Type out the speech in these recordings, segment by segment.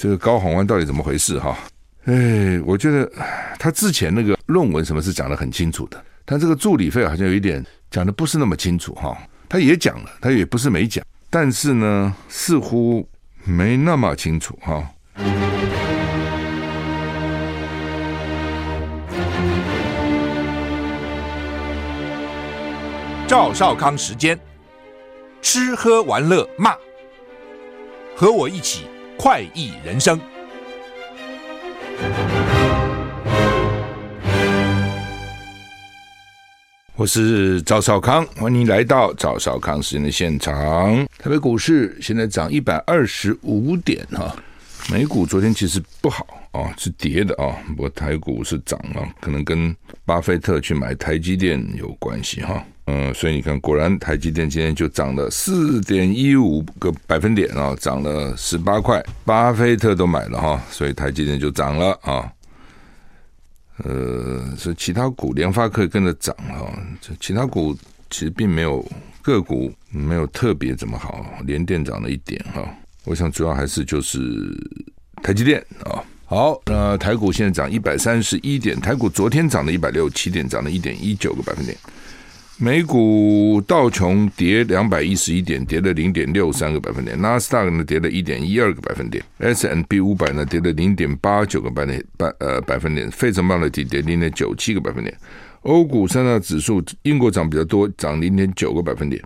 这个高虹安到底怎么回事哈？哎，我觉得他之前那个论文什么是讲得很清楚的，他这个助理费好像有一点讲的不是那么清楚哈。他也讲了，他也不是没讲，但是呢，似乎没那么清楚哈。赵少康时间，吃喝玩乐骂，和我一起快意人生。我是赵少康，欢迎来到赵少康时间的现场。台北股市现在涨一百二十五点哈，美股昨天其实不好啊，是跌的啊，不过台股是涨了，可能跟巴菲特去买台积电有关系哈。嗯，所以你看，果然台积电今天就涨了四点一五个百分点啊，涨了十八块。巴菲特都买了哈，所以台积电就涨了啊。呃，所以其他股，联发科跟着涨哈。这其他股其实并没有个股没有特别怎么好，联电涨了一点哈。我想主要还是就是台积电啊。好，那台股现在涨一百三十一点，台股昨天涨了一百六十七点，涨了一点一九个百分点。美股道琼跌两百一十一点，跌了零点六三个百分点；纳斯达克呢跌了一点一二个百分点；S&P 五百呢跌了零点八九个百分百呃百分点；费城半导体跌零点九七个百分点；欧股三大指数，英国涨比较多，涨零点九个百分点；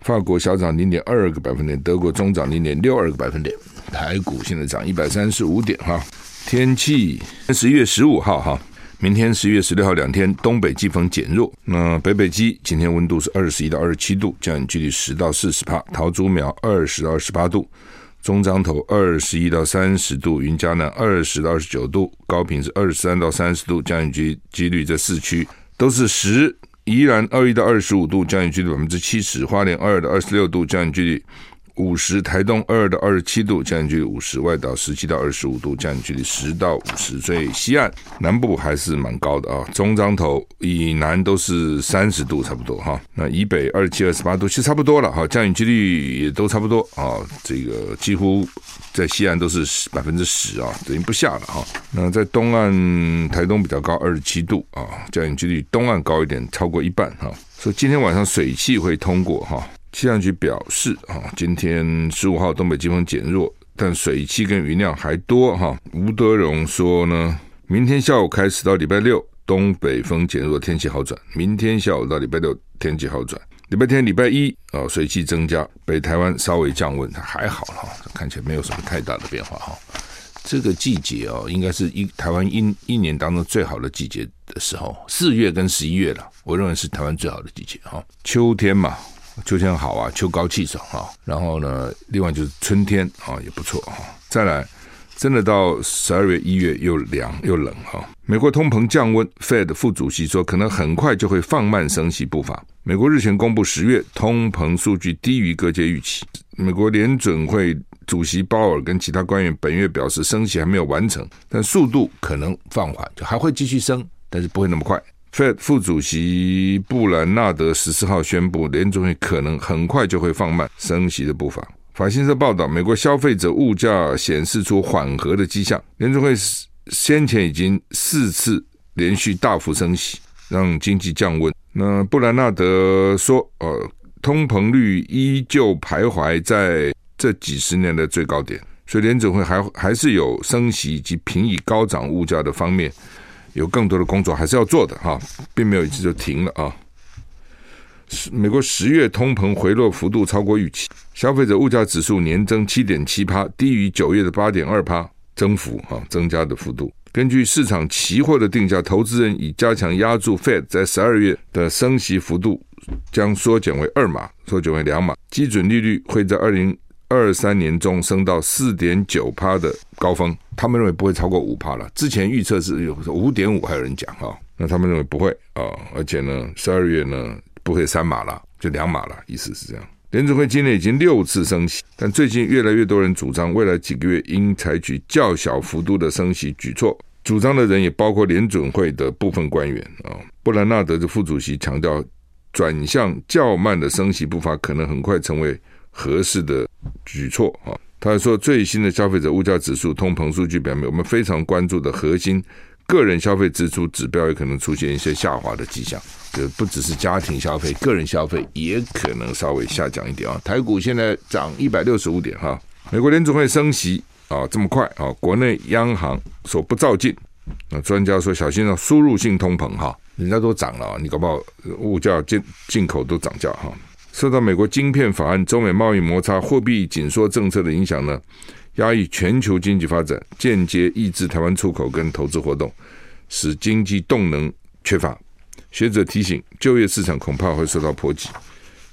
法国小涨零点二个百分点；德国中涨零点六二个百分点。台股现在涨一百三十五点哈。天气十一月十五号哈。明天十一月十六号两天，东北季风减弱。那北北基今天温度是二十一到二十七度，降雨距离十到四十帕。桃竹苗二十到二十八度，中彰投二十一到三十度，云嘉南二十到二十九度，高屏是二十三到三十度，降雨机几率在四区都是十。宜兰二一到二十五度，降雨距离百分之七十。花莲二到二十六度，降雨距离。五十，台东二到二十七度，降雨距离五十；外岛十七到二十五度，降雨距离十到五十。所以西岸南部还是蛮高的啊。中彰头以南都是三十度差不多哈。那以北二七、二十八度其实差不多了哈，降雨几率也都差不多啊。这个几乎在西岸都是百分之十啊，等于不下了哈。那在东岸台东比较高，二十七度啊，降雨几率东岸高一点，超过一半哈。所以今天晚上水汽会通过哈。气象局表示，啊，今天十五号东北季风减弱，但水汽跟云量还多，哈。吴德荣说呢，明天下午开始到礼拜六，东北风减弱，天气好转。明天下午到礼拜六，天气好转。礼拜天、礼拜一，啊，水汽增加，北台湾稍微降温，还好哈，看起来没有什么太大的变化哈。这个季节哦，应该是一台湾一一年当中最好的季节的时候，四月跟十一月了，我认为是台湾最好的季节哈。秋天嘛。秋天好啊，秋高气爽哈。然后呢，另外就是春天啊，也不错哈。再来，真的到十二月、一月又凉又冷哈。美国通膨降温，Fed 副主席说可能很快就会放慢升息步伐。美国日前公布十月通膨数据低于各界预期。美国联准会主席鲍尔跟其他官员本月表示，升息还没有完成，但速度可能放缓，就还会继续升，但是不会那么快。Fed 副主席布兰纳德十四号宣布，联准会可能很快就会放慢升息的步伐。法新社报道，美国消费者物价显示出缓和的迹象。联准会先前已经四次连续大幅升息，让经济降温。那布兰纳德说：“呃，通膨率依旧徘徊在这几十年的最高点，所以联准会还还是有升息以及平抑高涨物价的方面。”有更多的工作还是要做的哈，并没有一次就停了啊。美国十月通膨回落幅度超过预期，消费者物价指数年增七点七趴，低于九月的八点二趴增幅哈，增加的幅度。根据市场期货的定价，投资人已加强压注 Fed 在十二月的升息幅度将缩减为二码，缩减为两码，基准利率会在二零。二三年中升到四点九趴的高峰，他们认为不会超过五趴了。之前预测是有五点五，还有人讲哈，那他们认为不会啊，而且呢，十二月呢不会三码了，就两码了，意思是这样。联准会今年已经六次升息，但最近越来越多人主张未来几个月应采取较小幅度的升息举措。主张的人也包括联准会的部分官员啊。布兰纳德的副主席强调，转向较慢的升息步伐可能很快成为合适的举措啊，他说，最新的消费者物价指数通膨数据表明，我们非常关注的核心个人消费支出指标也可能出现一些下滑的迹象。就不只是家庭消费，个人消费也可能稍微下降一点啊。台股现在涨一百六十五点哈。美国联储会升息啊，这么快啊，国内央行所不照进。那专家说小心啊，输入性通膨哈，人家都涨了，你搞不好物价进进口都涨价哈。受到美国晶片法案、中美贸易摩擦、货币紧缩政策的影响呢，压抑全球经济发展，间接抑制台湾出口跟投资活动，使经济动能缺乏。学者提醒，就业市场恐怕会受到波及，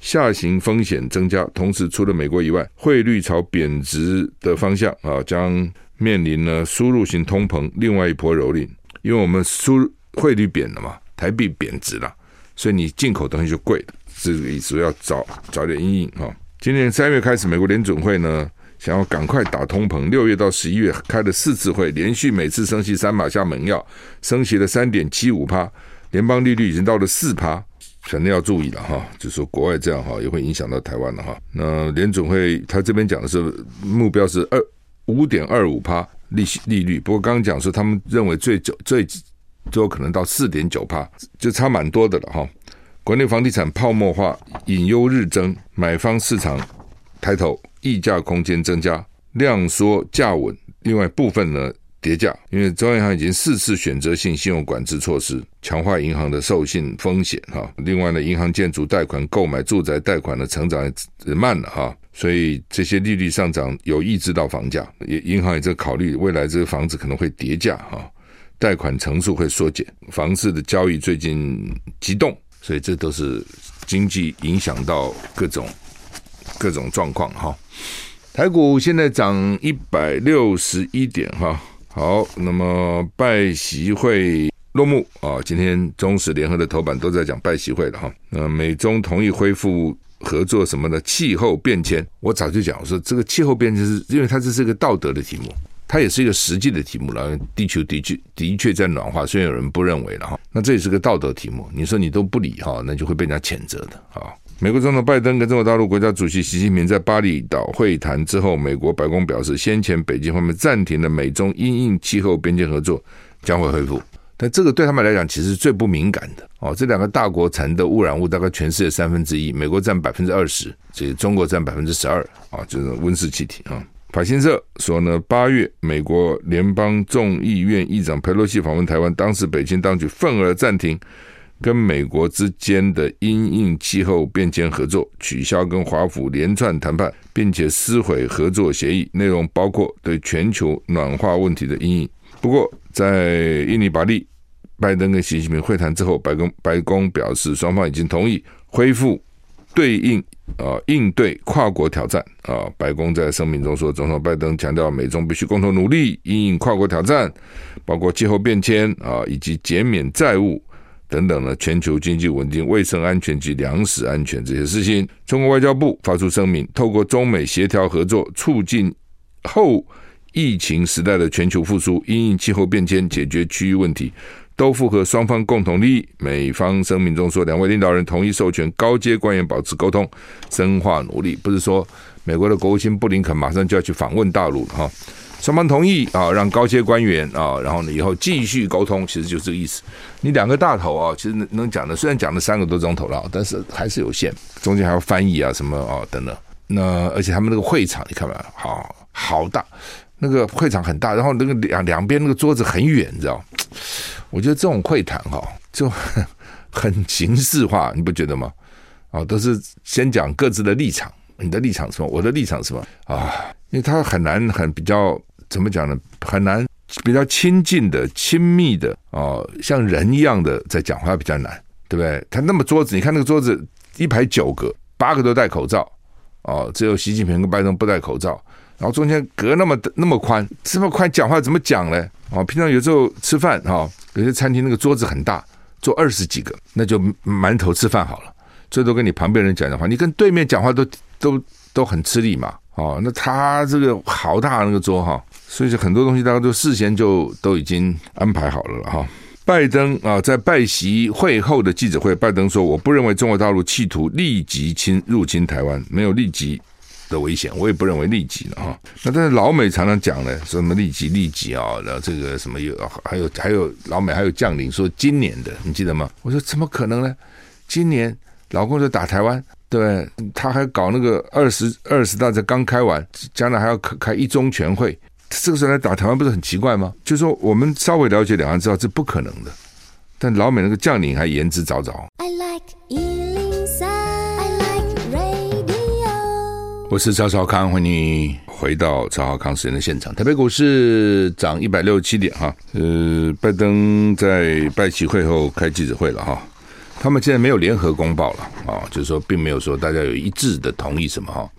下行风险增加。同时，除了美国以外，汇率朝贬值的方向啊，将面临呢输入型通膨另外一波蹂躏。因为我们输汇率贬了嘛，台币贬值了，所以你进口东西就贵了。这个意思要早早点因应哈。今年三月开始，美国联准会呢想要赶快打通膨，六月到十一月开了四次会，连续每次升息三码下猛药，升息了三点七五趴。联邦利率已经到了四趴，肯定要注意了哈。就说国外这样哈，也会影响到台湾了哈。那联准会他这边讲的是目标是二五点二五趴利息利率，不过刚刚讲说他们认为最久最最有可能到四点九趴，就差蛮多的了哈。国内房地产泡沫化隐忧日增，买方市场抬头，溢价空间增加，量缩价稳。另外部分呢？跌价，因为中央银行已经四次选择性信用管制措施，强化银行的授信风险哈。另外呢，银行建筑贷款、购买住宅贷款的成长也慢了哈，所以这些利率上涨有抑制到房价，也银行也在考虑未来这个房子可能会跌价哈，贷款层数会缩减，房市的交易最近激动，所以这都是经济影响到各种各种状况哈。台股现在涨一百六十一点哈。好，那么拜习会落幕啊！今天中时联合的头版都在讲拜习会了哈。那，美中同意恢复合作什么的气候变迁，我早就讲我说这个气候变迁是因为它这是一个道德的题目，它也是一个实际的题目了。地球的确的确在暖化，虽然有人不认为了哈，那这也是个道德题目。你说你都不理哈，那就会被人家谴责的啊。美国总统拜登跟中国大陆国家主席习近平在巴厘岛会谈之后，美国白宫表示，先前北京方面暂停了美中因应气候边界合作将会恢复，但这个对他们来讲其实是最不敏感的哦。这两个大国产的污染物大概全世界三分之一，美国占百分之二十，这个中国占百分之十二啊，就是温室气体啊。法新社说呢，八月美国联邦众议院议长佩洛西访问台湾，当时北京当局愤而暂停。跟美国之间的因应气候变迁合作，取消跟华府连串谈判，并且撕毁合作协议，内容包括对全球暖化问题的因应。不过，在印尼巴利，拜登跟习近平会谈之后，白宫白宫表示，双方已经同意恢复对应啊应对跨国挑战啊。白宫在声明中说，总统拜登强调，美中必须共同努力因应跨国挑战，包括气候变迁啊以及减免债务。等等的，全球经济稳定、卫生安全及粮食安全这些事情，中国外交部发出声明，透过中美协调合作，促进后疫情时代的全球复苏，因应气候变迁，解决区域问题，都符合双方共同利益。美方声明中说，两位领导人同意授权高阶官员保持沟通，深化努力。不是说美国的国务卿布林肯马上就要去访问大陆了哈。双方同意啊，让高阶官员啊，然后呢，以后继续沟通，其实就是这个意思。你两个大头啊，其实能能讲的，虽然讲了三个多钟头了，但是还是有限，中间还要翻译啊，什么啊等等。那而且他们那个会场，你看嘛，好好大，那个会场很大，然后那个两两边那个桌子很远，你知道？我觉得这种会谈哈，就 很形式化，你不觉得吗？啊，都是先讲各自的立场，你的立场是什么？我的立场是什么？啊，因为他很难，很比较。怎么讲呢？很难比较亲近的、亲密的哦，像人一样的在讲话比较难，对不对？他那么桌子，你看那个桌子一排九个，八个都戴口罩哦，只有习近平跟拜登不戴口罩，然后中间隔那么那么宽，这么宽讲话怎么讲呢？哦，平常有时候吃饭哈，有些餐厅那个桌子很大，坐二十几个，那就馒头吃饭好了，最多跟你旁边人讲的话，你跟对面讲话都都都很吃力嘛。哦，那他这个好大那个桌哈。所以说很多东西大家都事先就都已经安排好了了哈。拜登啊，在拜习会后的记者会，拜登说：“我不认为中国大陆企图立即侵入侵台湾，没有立即的危险，我也不认为利己了哈。那但是老美常常讲呢，说什么利己利己啊，然后这个什么有还有还有老美还有将领说今年的，你记得吗？我说怎么可能呢？今年老共就打台湾，对，他还搞那个二十二十大才刚开完，将来还要开开一中全会，这个时候来打台湾不是很奇怪吗？就说我们稍微了解两岸知道这不可能的，但老美那个将领还言之凿凿。I like 我是赵少康，欢迎你回到赵少康时间的现场。台北股市涨一百六十七点哈，呃，拜登在拜习会后开记者会了哈，他们现在没有联合公报了啊，就是说并没有说大家有一致的同意什么哈。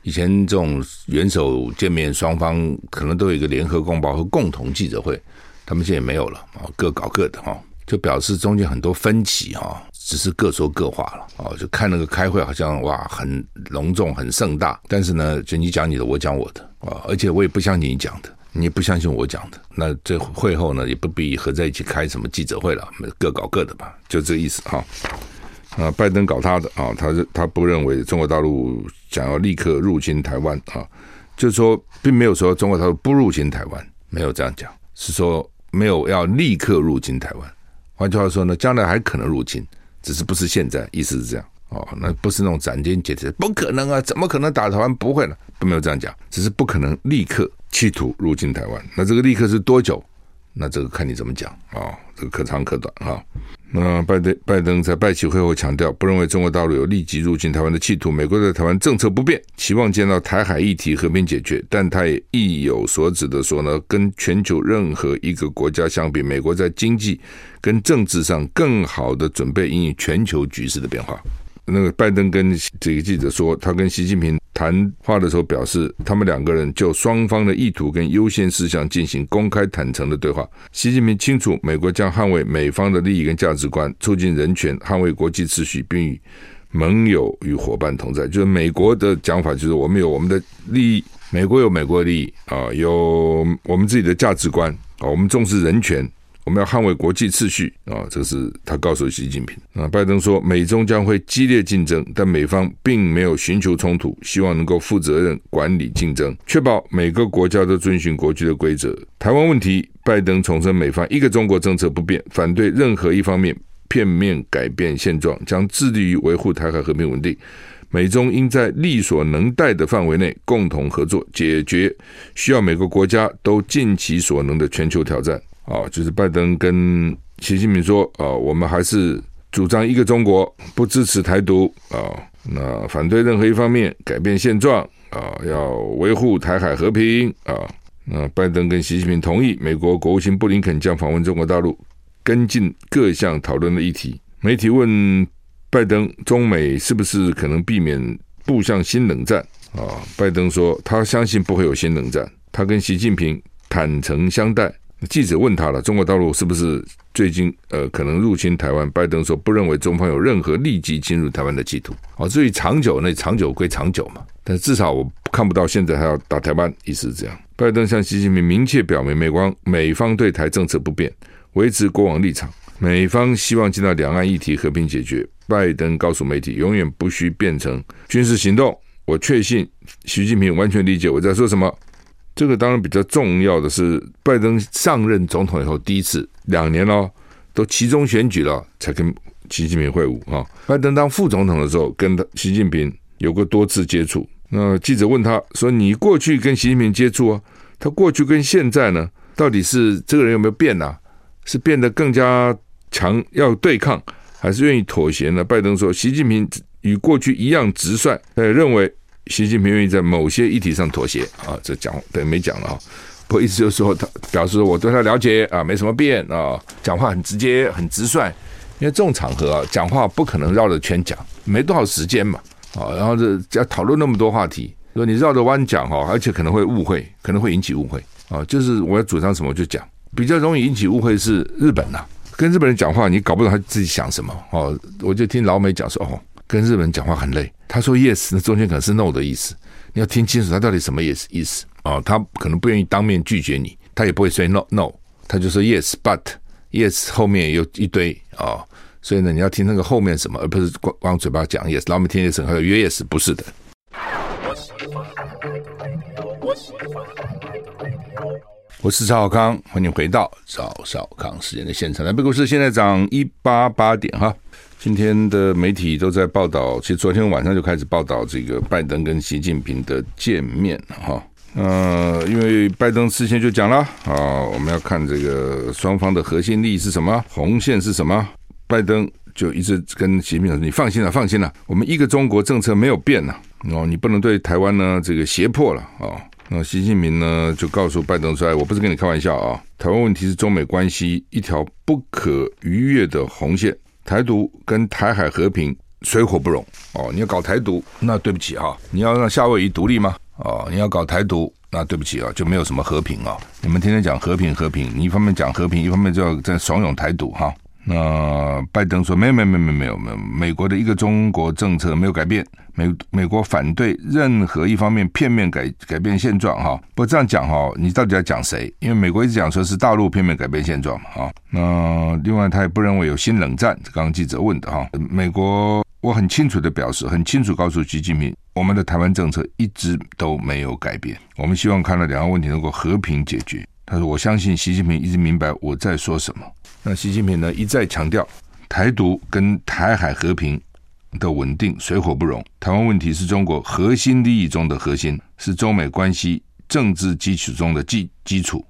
以前这种元首见面，双方可能都有一个联合公报和共同记者会，他们现在也没有了啊，各搞各的哈，就表示中间很多分歧哈。只是各说各话了哦，就看那个开会好像哇很隆重很盛大，但是呢，就你讲你的，我讲我的啊，而且我也不相信你讲的，你也不相信我讲的，那这会后呢也不必合在一起开什么记者会了，各搞各的吧，就这个意思哈。啊，拜登搞他的啊，他他不认为中国大陆想要立刻入侵台湾啊，就是说并没有说中国大陆不入侵台湾，没有这样讲，是说没有要立刻入侵台湾。换句话说呢，将来还可能入侵。只是不是现在，意思是这样哦，那不是那种斩钉截铁，不可能啊，怎么可能打台湾？不会了，都没有这样讲，只是不可能立刻企图入侵台湾。那这个立刻是多久？那这个看你怎么讲啊、这个可长可短啊。那拜登拜登在拜习会后强调，不认为中国大陆有立即入侵台湾的企图。美国在台湾政策不变，期望见到台海议题和平解决。但他也意有所指的说呢，跟全球任何一个国家相比，美国在经济跟政治上更好的准备因应全球局势的变化。那个拜登跟这个记者说，他跟习近平谈话的时候表示，他们两个人就双方的意图跟优先事项进行公开坦诚的对话。习近平清楚，美国将捍卫美方的利益跟价值观，促进人权，捍卫国际秩序，并与盟友与伙伴同在。就是美国的讲法，就是我们有我们的利益，美国有美国的利益啊，有我们自己的价值观啊，我们重视人权。我们要捍卫国际秩序啊！这是他告诉习近平啊。拜登说，美中将会激烈竞争，但美方并没有寻求冲突，希望能够负责任管理竞争，确保每个国家都遵循国际的规则。台湾问题，拜登重申美方一个中国政策不变，反对任何一方面片面改变现状，将致力于维护台海和平稳定。美中应在力所能逮的范围内共同合作，解决需要每个国家都尽其所能的全球挑战。啊，就是拜登跟习近平说，啊，我们还是主张一个中国，不支持台独啊，那反对任何一方面改变现状啊，要维护台海和平啊。那拜登跟习近平同意，美国国务卿布林肯将访问中国大陆，跟进各项讨论的议题。媒体问拜登，中美是不是可能避免步向新冷战？啊，拜登说他相信不会有新冷战，他跟习近平坦诚相待。记者问他了：“中国大陆是不是最近呃可能入侵台湾？”拜登说：“不认为中方有任何立即进入台湾的企图。”哦，至于长久，那长久归长久嘛，但至少我看不到现在还要打台湾，意思是这样。拜登向习近平明确表明，美光美方对台政策不变，维持过往立场。美方希望见到两岸议题和平解决。拜登告诉媒体：“永远不需变成军事行动。”我确信习近平完全理解我在说什么。这个当然比较重要的是，拜登上任总统以后第一次两年了，都期中选举了才跟习近平会晤啊。拜登当副总统的时候，跟习近平有过多次接触。那记者问他说：“你过去跟习近平接触啊？他过去跟现在呢，到底是这个人有没有变啊？是变得更加强要对抗，还是愿意妥协呢？”拜登说：“习近平与过去一样直率，他也认为。”习近平愿意在某些议题上妥协啊，这讲等于没讲了啊。不过意思就是说，他表示我对他了解啊，没什么变啊，讲话很直接、很直率。因为这种场合啊，讲话不可能绕着圈讲，没多少时间嘛啊。然后这要讨论那么多话题，说你绕着弯讲哈，而且可能会误会，可能会引起误会啊。就是我要主张什么就讲，比较容易引起误会是日本呐、啊，跟日本人讲话你搞不懂他自己想什么哦。我就听老美讲说哦。跟日本人讲话很累。他说 yes，那中间可能是 no 的意思。你要听清楚他到底什么意思意思哦。他可能不愿意当面拒绝你，他也不会说 no no，他就说 yes，but yes 后面有一堆啊、哦。所以呢，你要听那个后面什么，而不是光光嘴巴讲 yes。老美听 yes 还有约 yes，不是的。我是赵少康，欢迎回到赵少康时间的现场。台北股市现在涨一八八点哈。今天的媒体都在报道，其实昨天晚上就开始报道这个拜登跟习近平的见面哈。呃，因为拜登事先就讲了啊，我们要看这个双方的核心利益是什么，红线是什么。拜登就一直跟习近平说：“你放心了，放心了，我们一个中国政策没有变呢。哦，你不能对台湾呢这个胁迫了啊。”那习近平呢就告诉拜登说：“哎，我不是跟你开玩笑啊，台湾问题是中美关系一条不可逾越的红线，台独跟台海和平水火不容。哦，你要搞台独，那对不起啊，你要让夏威夷独立吗？”哦，你要搞台独，那对不起啊，就没有什么和平啊。你们天天讲和平，和平，你一方面讲和平，一方面就要在怂恿台独哈。那拜登说没有，没有，没有，没有，没有，美国的一个中国政策没有改变，美美国反对任何一方面片面改改变现状哈。不这样讲哈，你到底要讲谁？因为美国一直讲说是大陆片面改变现状嘛哈。那另外他也不认为有新冷战，刚刚记者问的哈，美国。我很清楚的表示，很清楚告诉习近平，我们的台湾政策一直都没有改变。我们希望看到两岸问题能够和平解决。他说：“我相信习近平一直明白我在说什么。”那习近平呢一再强调，台独跟台海和平的稳定水火不容。台湾问题是中国核心利益中的核心，是中美关系政治基础中的基基础。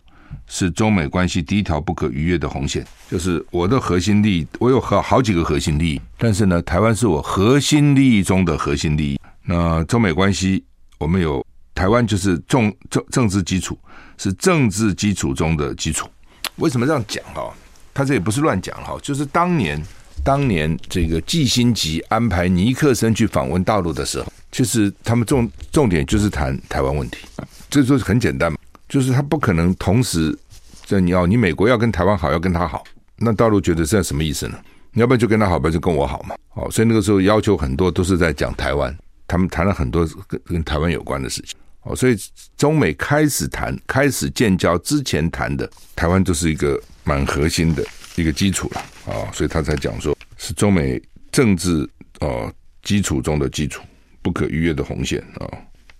是中美关系第一条不可逾越的红线，就是我的核心利益。我有好好几个核心利益，但是呢，台湾是我核心利益中的核心利益。那中美关系，我们有台湾就是重政政治基础，是政治基础中的基础。为什么这样讲哈？他这也不是乱讲哈，就是当年当年这个季辛吉安排尼克森去访问大陆的时候，其实他们重重点就是谈台湾问题，这就是很简单嘛。就是他不可能同时，这你要你美国要跟台湾好，要跟他好，那大陆觉得这什么意思呢？你要不然就跟他好，不然就跟我好嘛。哦，所以那个时候要求很多都是在讲台湾，他们谈了很多跟跟台湾有关的事情。哦，所以中美开始谈、开始建交之前谈的台湾，就是一个蛮核心的一个基础了啊。所以他才讲说是中美政治啊基础中的基础，不可逾越的红线啊。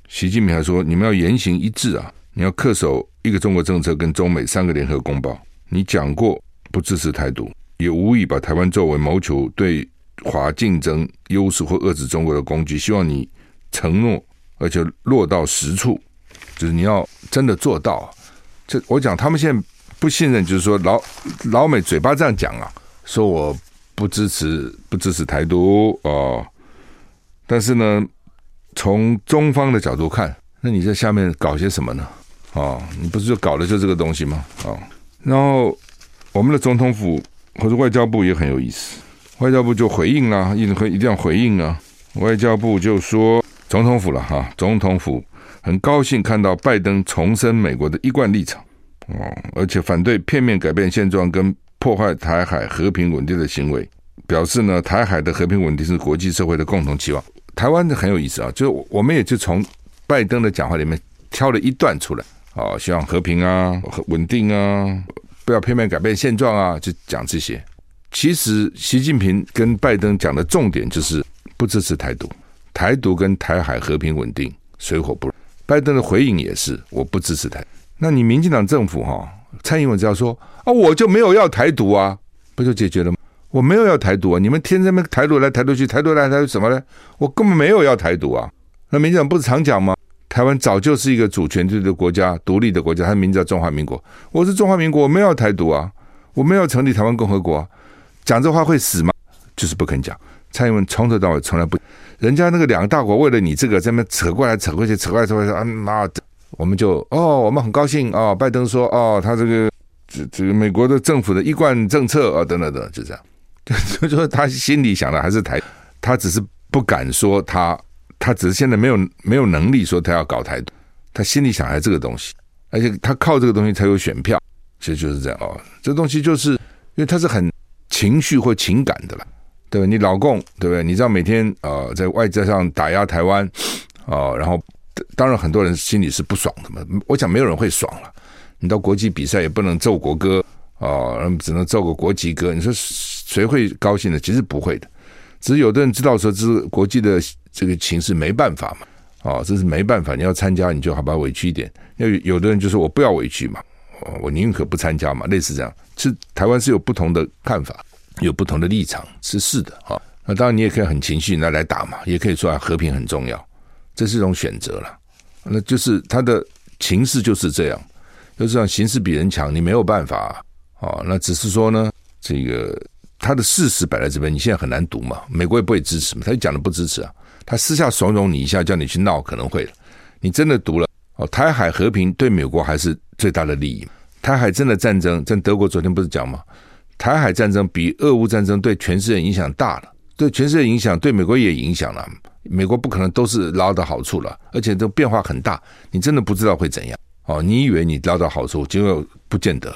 习近平还说，你们要言行一致啊。你要恪守一个中国政策跟中美三个联合公报。你讲过不支持台独，也无意把台湾作为谋求对华竞争优势或遏制中国的工具。希望你承诺，而且落到实处，就是你要真的做到。这我讲，他们现在不信任，就是说老老美嘴巴这样讲啊，说我不支持不支持台独哦，但是呢，从中方的角度看，那你在下面搞些什么呢？哦，你不是就搞的就这个东西吗？哦，然后我们的总统府或者外交部也很有意思，外交部就回应了，一定会一定要回应啊。外交部就说，总统府了哈，总统府很高兴看到拜登重申美国的一贯立场，哦，而且反对片面改变现状跟破坏台海和平稳定的行为，表示呢，台海的和平稳定是国际社会的共同期望。台湾的很有意思啊，就是我们也就从拜登的讲话里面挑了一段出来。哦，希望和平啊，稳定啊，不要片面改变现状啊，就讲这些。其实习近平跟拜登讲的重点就是不支持台独，台独跟台海和平稳定水火不容。拜登的回应也是我不支持台。那你民进党政府哈、蔡英文只要说啊，我就没有要台独啊，不就解决了吗？我没有要台独啊，你们天天那台独来台独去，台独来台独什么呢？我根本没有要台独啊。那民进党不是常讲吗？台湾早就是一个主权制的国家，独立的国家，它的名字叫中华民国。我是中华民国，我没有台独啊，我没有成立台湾共和国。讲这话会死吗？就是不肯讲。蔡英文从头到尾从来不，人家那个两个大国为了你这个在那扯过来扯过去，扯过来扯过去啊，那我们就哦，我们很高兴哦。拜登说哦，他这个这这个美国的政府的一贯政策啊，等等等，就这样。就说他心里想的还是台，他只是不敢说他。他只是现在没有没有能力说他要搞台独，他心里想还是这个东西，而且他靠这个东西才有选票，其实就是这样哦。这东西就是因为他是很情绪或情感的了，对吧？你老共对不对？你知道每天呃在外交上打压台湾啊、然后当然很多人心里是不爽的嘛。我想没有人会爽了。你到国际比赛也不能奏国歌啊，只能奏个国旗歌，你说谁会高兴的？其实不会的。只是有的人知道说，这国际的这个情势没办法嘛，啊，这是没办法，你要参加你就好吧，委屈一点。那有的人就说我不要委屈嘛，我宁可不参加嘛，类似这样。是台湾是有不同的看法，有不同的立场，是是的啊。那当然你也可以很情绪那来打嘛，也可以说啊和平很重要，这是一种选择了。那就是他的情势就是这样，就是这样形势比人强，你没有办法啊。那只是说呢，这个。他的事实摆在这边，你现在很难读嘛？美国也不会支持嘛？他就讲的不支持啊。他私下怂恿你一下，叫你去闹，可能会。你真的读了哦，台海和平对美国还是最大的利益。台海真的战争，在德国昨天不是讲吗？台海战争比俄乌战争对全世界影响大了，对全世界影响，对美国也影响了。美国不可能都是捞到好处了，而且都变化很大，你真的不知道会怎样哦。你以为你捞到好处，结果不见得，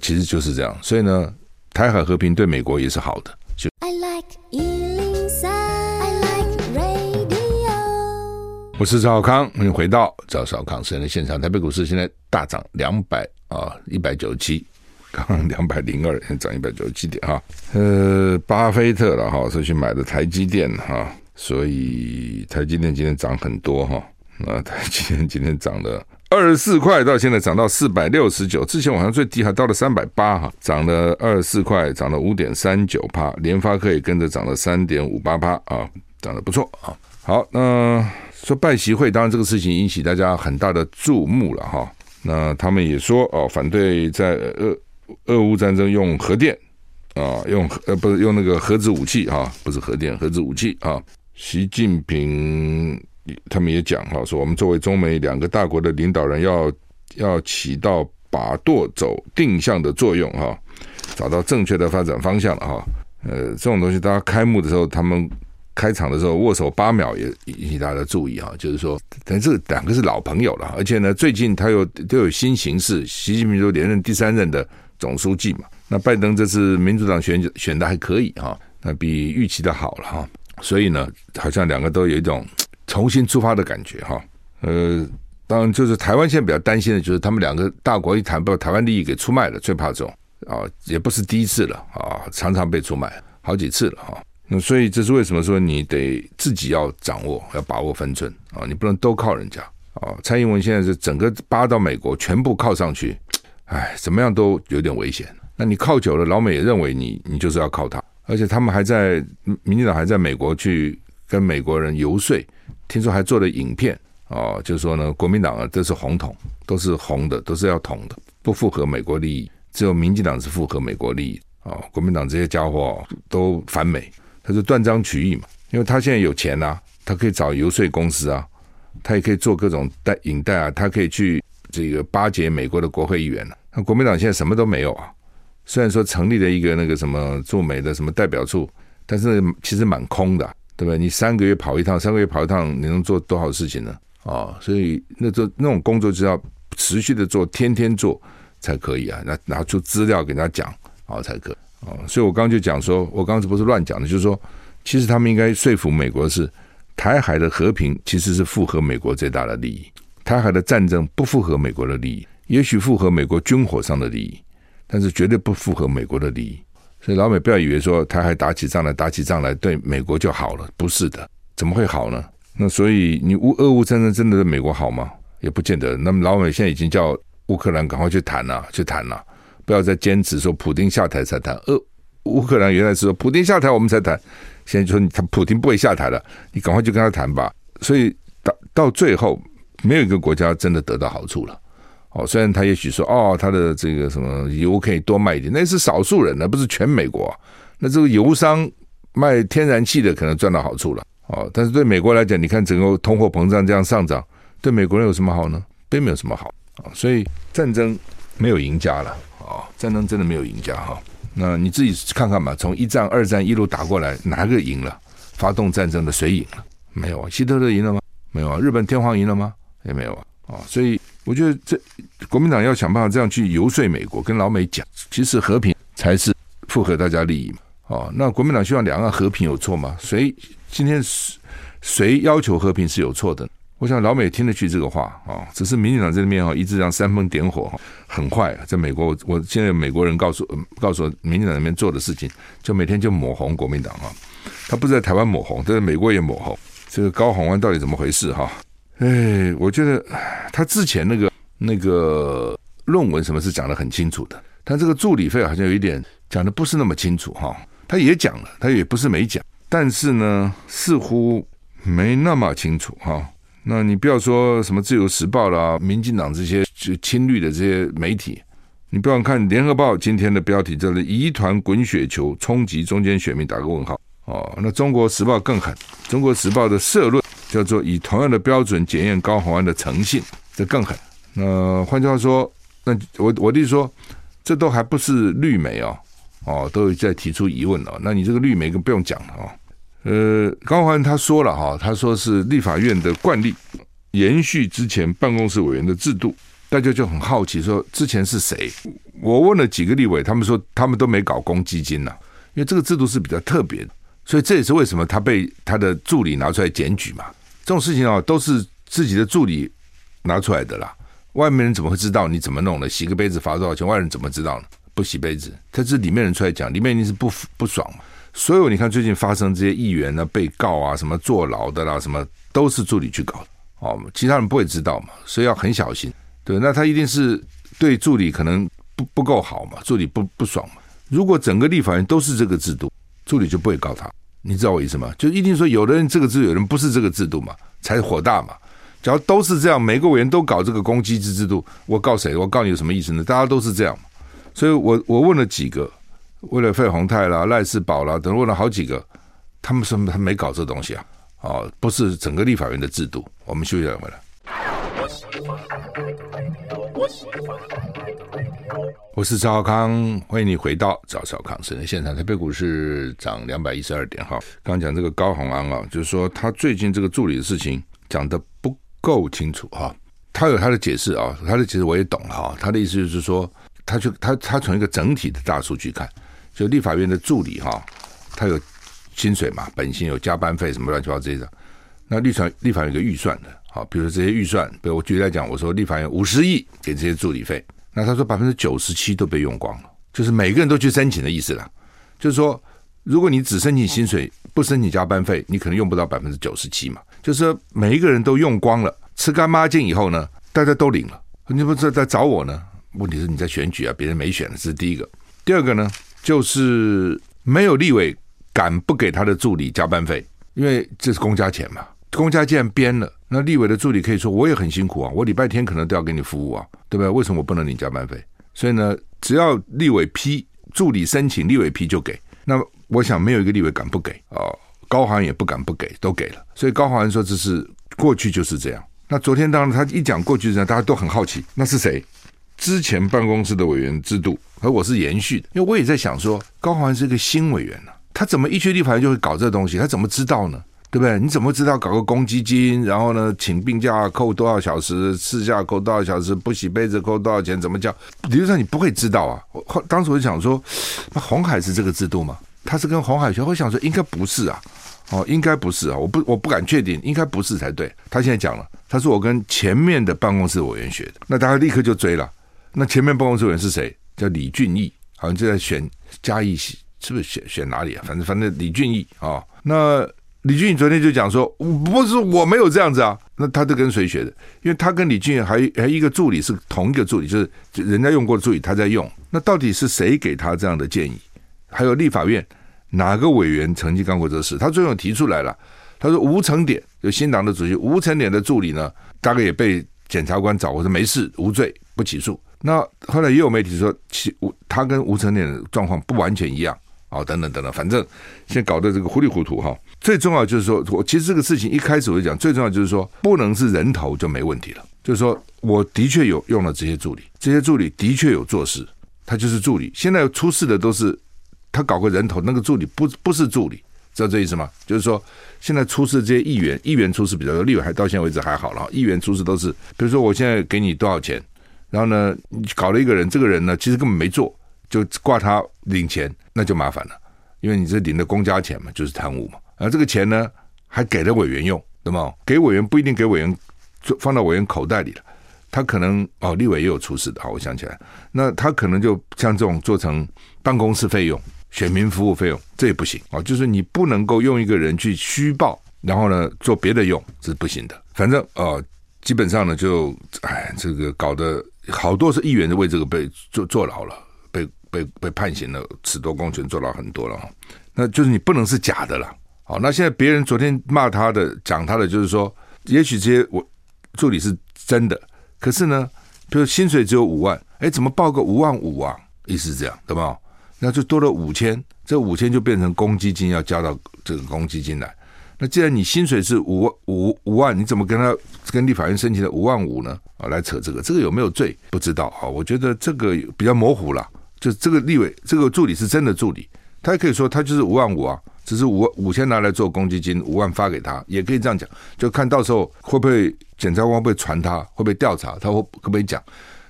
其实就是这样。所以呢。台海和平对美国也是好的。就 I like 103, I like radio。我是赵少康，欢迎回到赵少康私人的现场。台北股市现在大涨两百啊，一百九十七，刚刚两百零二，涨一百九十七点哈。呃，巴菲特了哈，是去买的台积电哈，所以台积电今天涨很多哈。那 台积电今天涨了。二十四块到现在涨到四百六十九，之前晚上最低还到了三百八哈，涨了二十四块，涨了五点三九趴，联发科也跟着涨了三点五八趴啊，涨得不错啊。好，那说拜习会，当然这个事情引起大家很大的注目了哈。那他们也说哦，反对在俄俄乌战争用核电啊，用呃不是用那个核子武器哈，不是核电核子武器啊，习近平。他们也讲哈，说我们作为中美两个大国的领导人要，要起到把舵走定向的作用哈，找到正确的发展方向了哈。呃，这种东西，大家开幕的时候，他们开场的时候握手八秒也引起大家的注意哈，就是说，但这两个是老朋友了，而且呢，最近他又都有新形势，习近平就连任第三任的总书记嘛。那拜登这次民主党选选的还可以哈，那比预期的好了哈，所以呢，好像两个都有一种。重新出发的感觉哈，呃，当然就是台湾现在比较担心的就是他们两个大国一谈，把台湾利益给出卖了，最怕这种啊，也不是第一次了啊，常常被出卖好几次了哈。那所以这是为什么说你得自己要掌握，要把握分寸啊，你不能都靠人家啊。蔡英文现在是整个扒到美国，全部靠上去，哎，怎么样都有点危险。那你靠久了，老美也认为你你就是要靠他，而且他们还在民进党还在美国去跟美国人游说。听说还做了影片哦，就是说呢，国民党啊都是红统，都是红的，都是要统的，不符合美国利益。只有民进党是符合美国利益哦。国民党这些家伙都反美，他就断章取义嘛。因为他现在有钱啊，他可以找游说公司啊，他也可以做各种带引带啊，他可以去这个巴结美国的国会议员。那国民党现在什么都没有啊，虽然说成立了一个那个什么驻美的什么代表处，但是其实蛮空的。对吧？你三个月跑一趟，三个月跑一趟，你能做多少事情呢？啊、哦，所以那做那种工作就要持续的做，天天做才可以啊。拿拿出资料给他讲，啊，才可以。哦，所以我刚刚就讲说，我刚刚不是乱讲的，就是说，其实他们应该说服美国是，台海的和平其实是符合美国最大的利益，台海的战争不符合美国的利益，也许符合美国军火上的利益，但是绝对不符合美国的利益。所以老美不要以为说台海打起仗来，打起仗来对美国就好了，不是的，怎么会好呢？那所以你乌俄乌战争真的对美国好吗？也不见得。那么老美现在已经叫乌克兰赶快去谈了，去谈了，不要再坚持说普丁下台才谈。俄乌克兰原来是说普丁下台我们才谈，现在就说他普丁不会下台了，你赶快去跟他谈吧。所以到到最后，没有一个国家真的得到好处了。哦，虽然他也许说哦，他的这个什么油可以多卖一点，那是少数人，那不是全美国。那这个油商卖天然气的可能赚到好处了。哦，但是对美国来讲，你看整个通货膨胀这样上涨，对美国人有什么好呢？并没有什么好。啊，所以战争没有赢家了。哦，战争真的没有赢家哈。那你自己看看吧，从一战、二战一路打过来，哪个赢了？发动战争的谁赢了？没有啊。希特勒赢了吗？没有啊。日本天皇赢了吗？也没有啊。啊，所以。我觉得这国民党要想办法这样去游说美国，跟老美讲，其实和平才是符合大家利益嘛。哦，那国民党希望两岸和平有错吗？谁今天谁要求和平是有错的？我想老美听得去这个话啊、只是民进党这里面哈一直这样煽风点火，很坏啊。在美国，我现在美国人告诉告诉，民进党那边做的事情，就每天就抹红国民党啊。他不是在台湾抹红，他在美国也抹红。这个高虹安到底怎么回事哈？哎，我觉得他之前那个那个论文什么是讲的很清楚的，但这个助理费好像有一点讲的不是那么清楚哈。他也讲了，他也不是没讲，但是呢，似乎没那么清楚哈。那你不要说什么自由时报啦、民进党这些就亲绿的这些媒体，你不要看联合报今天的标题叫做“疑团滚雪球冲击中间选民”，打个问号哦。那中国时报更狠，中国时报的社论叫做“以同样的标准检验高宏安的诚信”，这更狠。那换句话说，那我我弟说，这都还不是绿媒哦，哦，都有在提出疑问了。那你这个绿媒更不用讲了哦。呃，高虹安他说了哈，他说是立法院的惯例，延续之前办公室委员的制度，大家就很好奇说之前是谁？我问了几个立委，他们说他们都没搞公积金呐，因为这个制度是比较特别的，所以这也是为什么他被他的助理拿出来检举嘛。这种事情啊，都是自己的助理拿出来的啦，外面人怎么会知道你怎么弄的？洗个杯子罚多少钱？外人怎么知道呢？不洗杯子，他是里面人出来讲，里面一定是不不爽嘛。所有你看最近发生这些议员呢，被告啊，什么坐牢的啦，什么都是助理去搞哦，其他人不会知道嘛，所以要很小心。对，那他一定是对助理可能不不够好嘛，助理不不爽嘛。如果整个立法院都是这个制度，助理就不会告他。你知道我意思吗？就一定说有的人这个制度，有人不是这个制度嘛，才火大嘛。假如都是这样，每个委员都搞这个攻击制制度，我告谁？我告你有什么意思呢？大家都是这样，所以我我问了几个。为了费宏泰啦、赖世宝啦等，问了好几个，他们说他没搞这东西啊，哦，不是整个立法院的制度。我们休息两回来。我是赵康，欢迎你回到赵少康生的现场。台北股市涨两百一十二点哈。刚讲这个高虹安啊，就是说他最近这个助理的事情讲得不够清楚哈。他有他的解释啊，他的解释我也懂了哈。他的意思就是说，他去他他从一个整体的大数据看。就立法院的助理哈，他有薪水嘛，本薪有加班费什么乱七八糟这些的。那立法立法院有个预算的，好，比如说这些预算，比如我举例来讲，我说立法院五十亿给这些助理费，那他说百分之九十七都被用光了，就是每个人都去申请的意思了。就是说，如果你只申请薪水，不申请加班费，你可能用不到百分之九十七嘛。就是说，每一个人都用光了，吃干抹净以后呢，大家都领了，你不是在找我呢？问题是你在选举啊，别人没选，这是第一个。第二个呢？就是没有立委敢不给他的助理加班费，因为这是公家钱嘛。公家既然编了，那立委的助理可以说我也很辛苦啊，我礼拜天可能都要给你服务啊，对不对？为什么我不能领加班费？所以呢，只要立委批助理申请，立委批就给。那我想没有一个立委敢不给啊，高虹安也不敢不给，都给了。所以高虹安说这是过去就是这样。那昨天当然他一讲过去这样，大家都很好奇，那是谁？之前办公室的委员制度，而我是延续的，因为我也在想说，高虹安是一个新委员呢、他怎么一去立法院就会搞这东西？他怎么知道呢？对不对？你怎么知道搞个公积金，然后呢，请病假扣多少小时，事假扣多少小时，不洗杯子扣多少钱？怎么叫？理论上你不会知道啊。我当时我就想说，那红海是这个制度吗？他是跟红海学，我想说应该不是啊，哦，应该不是啊，我不我不敢确定，应该不是才对。他现在讲了，他说我跟前面的办公室委员学的，那大家立刻就追了。那前面办公室委员是谁？叫李俊毅，好像就在选嘉义，是不是选选哪里啊？反正反正李俊毅啊、那李俊昨天就讲说，不是我没有这样子啊。那他都跟谁学的？因为他跟李俊还还一个助理是同一个助理，就是人家用过的助理，他在用。那到底是谁给他这样的建议？还有立法院哪个委员曾经干过这事？他最后提出来了，他说吴成典就新党的主席吴成典的助理呢，大概也被检察官找过，说没事，无罪，不起诉。那后来也有媒体说，其吴他跟吴成典的状况不完全一样啊，等等等等，反正现在搞得这个糊里糊涂哈。最重要就是说，我其实这个事情一开始我就讲，最重要就是说，不能是人头就没问题了。就是说，我的确有用了这些助理，这些助理的确有做事，他就是助理。现在出事的都是他搞个人头，那个助理不不是助理，知道这意思吗？就是说，现在出事这些议员，议员出事比较多，立委还到现在为止还好了，议员出事都是，比如说我现在给你多少钱。然后呢，你搞了一个人，这个人呢，其实根本没做，就挂他领钱，那就麻烦了，因为你这领的公家钱嘛，就是贪污嘛。而这个钱呢，还给了委员用，对吗？给委员不一定给委员放到委员口袋里了，他可能哦，立委也有出事的，好，我想起来，那他可能就像这种做成办公室费用、选民服务费用，这也不行啊，就是你不能够用一个人去虚报。然后呢做别的用，是不行的。反正哦，基本上呢就哎，这个搞得好多是议员都为这个被坐坐牢了，被被被判刑了，褫夺公权坐牢很多了。那就是你不能是假的了。好，那现在别人昨天骂他的，讲他的，就是说，也许这些我助理是真的，可是呢，比如薪水只有五万，哎，怎么报个五万五啊？意思是这样，对吧？那就多了五千，这五千就变成公积金要交到这个公积金来。那既然你薪水是五万五五万，你怎么跟他跟立法院申请的五万五呢？啊，来扯这个，这个有没有罪？不知道啊。我觉得这个比较模糊了。就这个立委，这个助理是真的助理，他也可以说他就是五万五啊，只是五五千拿来做公积金，五万发给他，也可以这样讲。就看到时候会不会检察官会不会传他，会不会调查，他会可不可以讲？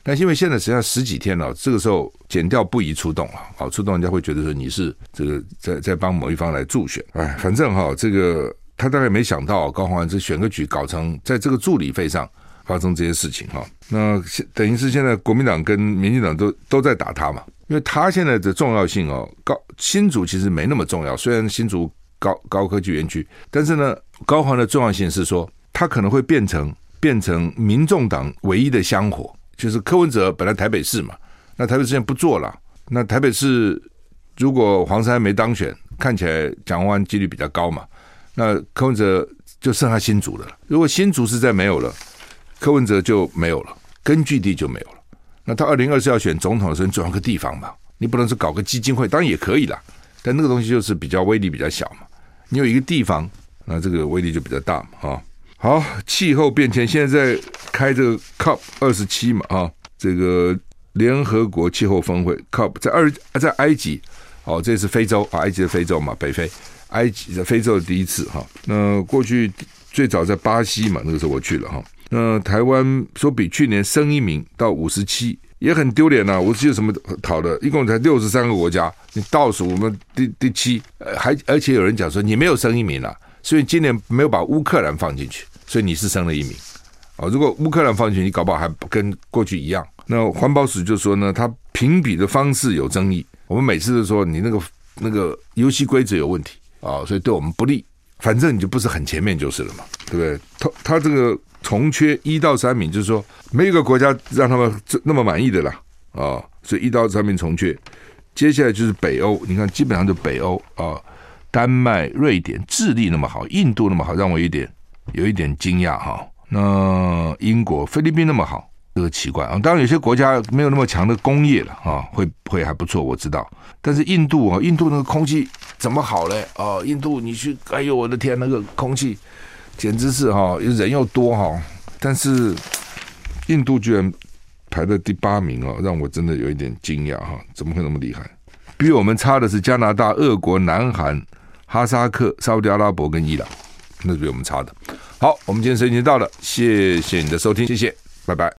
但因为现在实际上十几天了，这个时候检调不宜出动了，好出动人家会觉得说你是这个在在帮某一方来助选，哎，反正哈，这个他大概没想到高虹安这选个举搞成在这个助理费上发生这些事情哈，那等于是现在国民党跟民进党都都在打他嘛，因为他现在的重要性哦，高新竹其实没那么重要，虽然新竹高高科技园区，但是呢，高环的重要性是说他可能会变成变成民众党唯一的香火。就是柯文哲本来台北市嘛，那台北市现在不做了。那台北市如果黄珊没当选，看起来蒋万几率比较高嘛。那柯文哲就剩下新竹的了。如果新竹实在没有了，柯文哲就没有了，根据地就没有了。那他二零二四要选总统的时候，你总要个地方嘛，你不能是搞个基金会，当然也可以啦。但那个东西就是比较威力比较小嘛。你有一个地方，那这个威力就比较大嘛，哈。好，气候变迁现在在开这个 COP 二十七嘛啊，这个联合国气候峰会 COP 在二在埃及，哦，这是非洲啊，埃及的非洲嘛，北非，埃及在非洲的第一次哈。那过去最早在巴西嘛，那个时候我去了哈。那台湾说比去年升一名到五十七，也很丢脸呐。五十七有什么讨的？一共才六十三个国家，你倒数我们第第七，还而且有人讲说你没有升一名啊。所以今年没有把乌克兰放进去，所以你是升了一名啊。如果乌克兰放进去，你搞不好还跟过去一样。那环保署就说呢，他评比的方式有争议。我们每次都说你那个那个游戏规则有问题啊，所以对我们不利。反正你就不是很前面就是了嘛，对不对？他他这个从缺一到三名，就是说没有一个国家让他们那么满意的啦啊，所以一到三名从缺。接下来就是北欧，你看基本上就北欧啊。丹麦、瑞典、智利那么好，印度那么好，让我有点有一点惊讶哈。那英国、菲律宾那么好，这个奇怪啊。当然有些国家没有那么强的工业了啊，会会还不错，我知道。但是印度啊，印度那个空气怎么好嘞？哦，印度你去，哎呦我的天，那个空气简直是哈，人又多哈。但是印度居然排在第八名哦，让我真的有一点惊讶哈，怎么会那么厉害？比我们差的是加拿大、俄国、南韩。哈萨克、沙特阿拉伯跟伊朗，那是比我们差的。好，我们今天时间已经到了，谢谢你的收听，谢谢，拜拜。